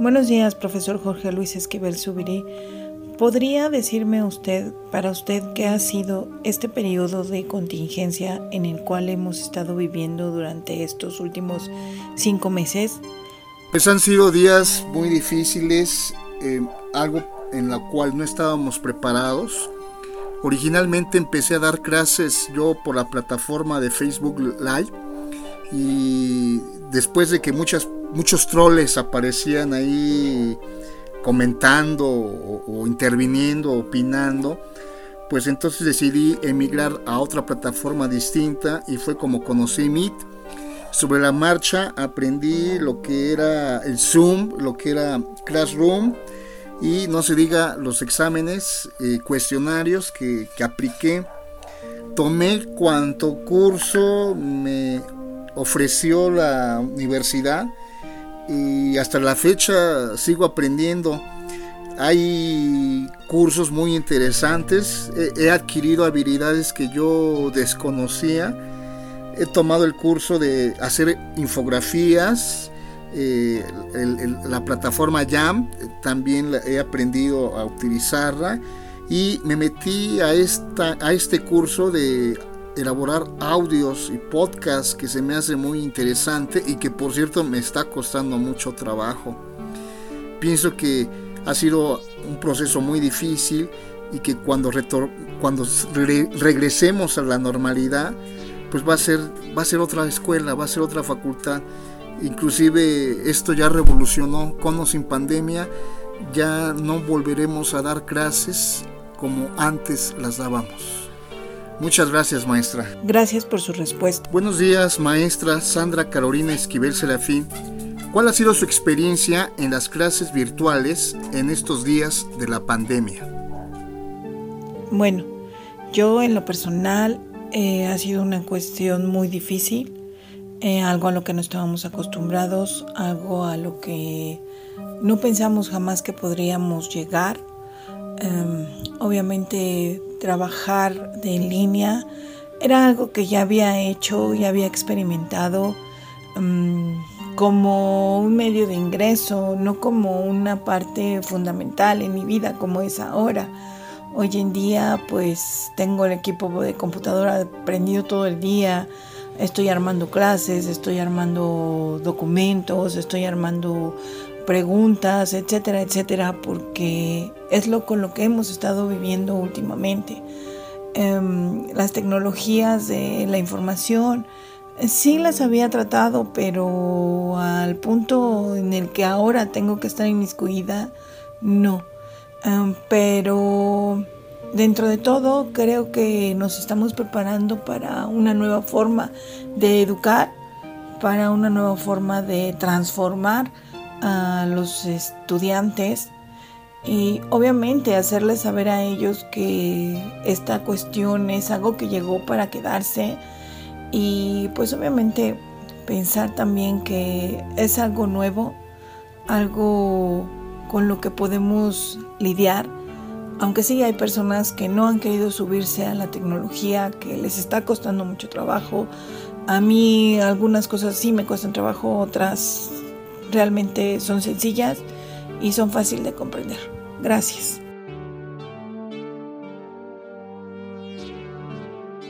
Buenos días, profesor Jorge Luis Esquivel Subirí. ¿Podría decirme usted, para usted, qué ha sido este periodo de contingencia en el cual hemos estado viviendo durante estos últimos cinco meses? Pues han sido días muy difíciles, eh, algo en la cual no estábamos preparados. Originalmente empecé a dar clases yo por la plataforma de Facebook Live y después de que muchas, muchos troles aparecían ahí comentando o, interviniendo, opinando, pues entonces decidí emigrar a otra plataforma distinta y fue como conocí Meet. Sobre la marcha aprendí lo que era el Zoom, lo que era Classroom y no se diga los exámenes, eh, cuestionarios que, que apliqué. Tomé cuanto curso me ofreció la universidad y hasta la fecha sigo aprendiendo. Hay cursos muy interesantes, he, adquirido habilidades que yo desconocía. He tomado el curso de hacer infografías, eh, la plataforma Jam, también he aprendido a utilizarla y me metí a, esta, a este curso de elaborar audios y podcasts que se me hace muy interesante y que por cierto me está costando mucho trabajo. Pienso que ha sido un proceso muy difícil y que cuando, cuando regresemos a la normalidad, pues va a, ser, va a ser otra escuela, va a ser otra facultad. Inclusive esto ya revolucionó con o sin pandemia, ya no volveremos a dar clases como antes las dábamos. Muchas gracias, maestra. Gracias por su respuesta. Buenos días, maestra Sandra Carolina Esquivel Serafín. ¿Cuál ha sido su experiencia en las clases virtuales en estos días de la pandemia? Bueno, yo en lo personal eh, ha sido una cuestión muy difícil, eh, algo a lo que no estábamos acostumbrados, algo a lo que no pensamos jamás que podríamos llegar. Em, obviamente trabajar de línea era algo que ya había hecho, ya había experimentado em, como un medio de ingreso, no como una parte fundamental en mi vida como es ahora. Hoy en día pues tengo el equipo de computadora prendido todo el día, estoy armando clases, estoy armando documentos, estoy armando preguntas, etcétera, etcétera, porque es lo con lo que hemos estado viviendo últimamente. Em, las tecnologías de la información sí las había tratado, pero al punto en el que ahora tengo que estar inmiscuida, no. Em, pero dentro de todo creo que nos estamos preparando para una nueva forma de educar, para una nueva forma de transformar a los estudiantes y obviamente hacerles saber a ellos que esta cuestión es algo que llegó para quedarse y pues obviamente pensar también que es algo nuevo, algo con lo que podemos lidiar, aunque sí hay personas que no han querido subirse a la tecnología, que les está costando mucho trabajo. A mí algunas cosas sí me cuestan trabajo, otras realmente son sencillas y son fáciles de comprender. Gracias.